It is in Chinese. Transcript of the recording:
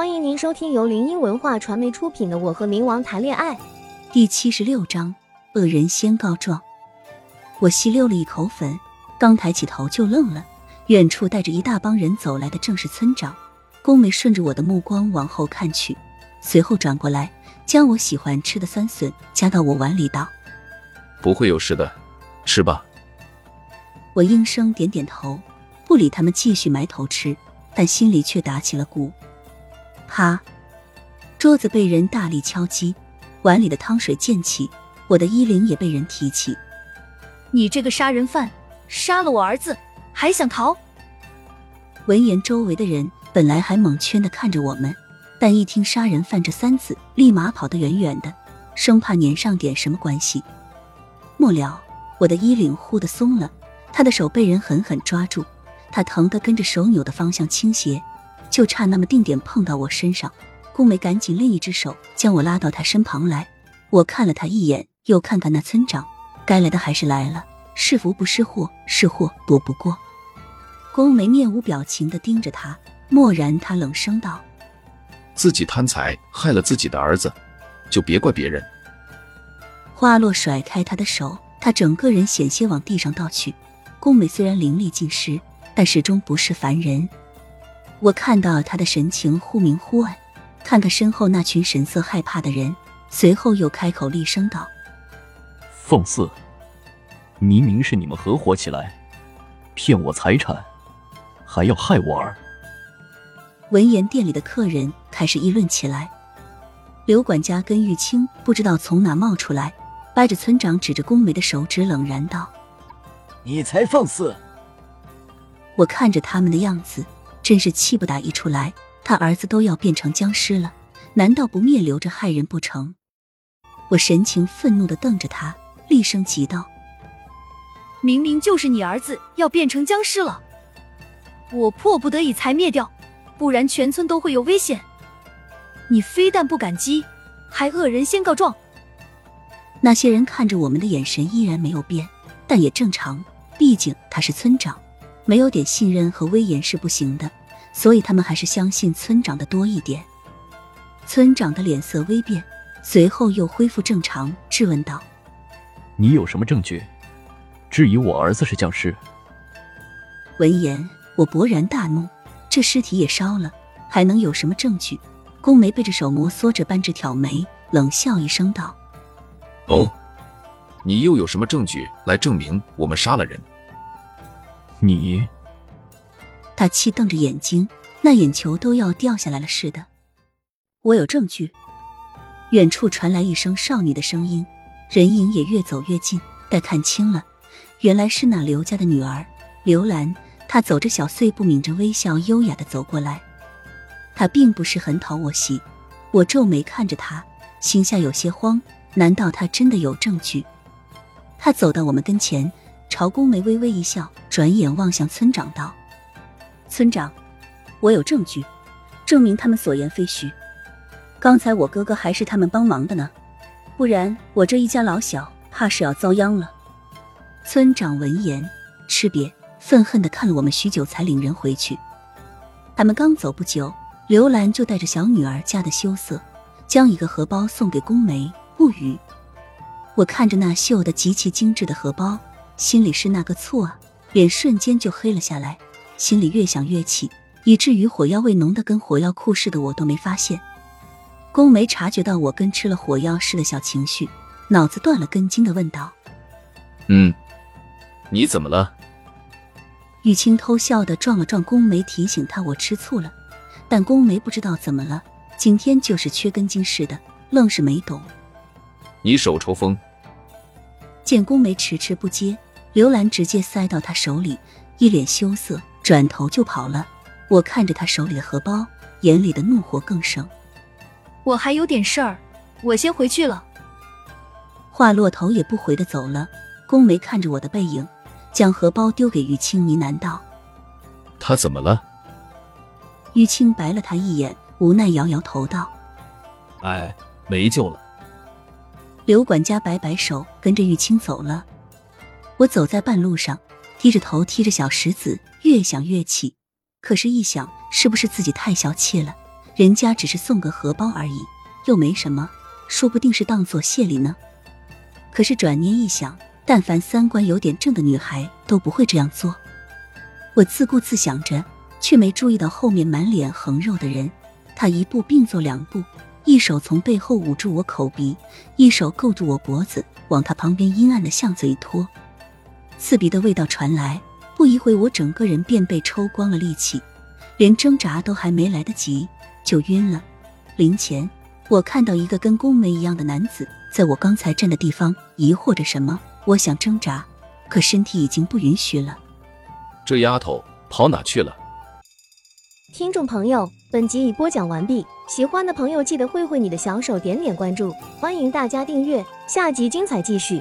欢迎您收听由林音文化传媒出品的《我和冥王谈恋爱》第七十六章：恶人先告状。我吸溜了一口粉，刚抬起头就愣了。远处带着一大帮人走来的正是村长。宫梅顺着我的目光往后看去，随后转过来，将我喜欢吃的酸笋夹到我碗里，道：“不会有事的，吃吧。”我应声点点头，不理他们，继续埋头吃，但心里却打起了鼓。啪！桌子被人大力敲击，碗里的汤水溅起，我的衣领也被人提起。你这个杀人犯，杀了我儿子还想逃？闻言，周围的人本来还蒙圈的看着我们，但一听“杀人犯”这三字，立马跑得远远的，生怕粘上点什么关系。末了，我的衣领忽的松了，他的手被人狠狠抓住，他疼得跟着手扭的方向倾斜。就差那么定点碰到我身上，宫梅赶紧另一只手将我拉到他身旁来。我看了他一眼，又看看那村长，该来的还是来了，是福不是祸，是祸躲不过。宫梅面无表情的盯着他，蓦然他冷声道：“自己贪财害了自己的儿子，就别怪别人。”花落甩开他的手，他整个人险些往地上倒去。宫美虽然灵力尽失，但始终不是凡人。我看到他的神情忽明忽暗，看看身后那群神色害怕的人，随后又开口厉声道：“放肆！明明是你们合伙起来骗我财产，还要害我儿。”闻言，店里的客人开始议论起来。刘管家跟玉清不知道从哪冒出来，掰着村长指着宫梅的手指，冷然道：“你才放肆！”我看着他们的样子。真是气不打一处来，他儿子都要变成僵尸了，难道不灭留着害人不成？我神情愤怒的瞪着他，厉声急道：“明明就是你儿子要变成僵尸了，我迫不得已才灭掉，不然全村都会有危险。你非但不感激，还恶人先告状。”那些人看着我们的眼神依然没有变，但也正常，毕竟他是村长。没有点信任和威严是不行的，所以他们还是相信村长的多一点。村长的脸色微变，随后又恢复正常，质问道：“你有什么证据质疑我儿子是僵尸？”闻言，我勃然大怒：这尸体也烧了，还能有什么证据？宫梅背着手摩挲着扳指挑眉，冷笑一声道：“哦，你又有什么证据来证明我们杀了人？”你，他气瞪着眼睛，那眼球都要掉下来了似的。我有证据。远处传来一声少女的声音，人影也越走越近。待看清了，原来是那刘家的女儿刘兰。她走着小碎步，抿着微笑，优雅的走过来。她并不是很讨我喜。我皱眉看着她，心下有些慌。难道她真的有证据？她走到我们跟前。朝宫梅微微一笑，转眼望向村长道：“村长，我有证据，证明他们所言非虚。刚才我哥哥还是他们帮忙的呢，不然我这一家老小怕是要遭殃了。”村长闻言，吃瘪，愤恨的看了我们许久，才领人回去。他们刚走不久，刘兰就带着小女儿家的羞涩，将一个荷包送给宫梅，不语。我看着那绣的极其精致的荷包。心里是那个醋啊，脸瞬间就黑了下来，心里越想越气，以至于火药味浓的跟火药库似的，我都没发现。宫梅察觉到我跟吃了火药似的小情绪，脑子断了根筋的问道：“嗯，你怎么了？”玉清偷笑的撞了撞宫梅，提醒他我吃醋了，但宫梅不知道怎么了，今天就是缺根筋似的，愣是没懂。你手抽风。见宫梅迟迟不接。刘兰直接塞到他手里，一脸羞涩，转头就跑了。我看着他手里的荷包，眼里的怒火更盛。我还有点事儿，我先回去了。话落头也不回的走了。宫梅看着我的背影，将荷包丢给玉清，呢喃道：“他怎么了？”玉清白了他一眼，无奈摇摇头道：“哎，没救了。”刘管家摆摆手，跟着玉清走了。我走在半路上，低着头踢着小石子，越想越气。可是，一想是不是自己太小气了？人家只是送个荷包而已，又没什么，说不定是当做谢礼呢。可是转念一想，但凡三观有点正的女孩都不会这样做。我自顾自想着，却没注意到后面满脸横肉的人。他一步并作两步，一手从背后捂住我口鼻，一手勾住我脖子，往他旁边阴暗的巷子里拖。刺鼻的味道传来，不一会，我整个人便被抽光了力气，连挣扎都还没来得及，就晕了。临前，我看到一个跟宫梅一样的男子在我刚才站的地方疑惑着什么，我想挣扎，可身体已经不允许了。这丫头跑哪去了？听众朋友，本集已播讲完毕，喜欢的朋友记得挥挥你的小手，点点关注，欢迎大家订阅，下集精彩继续。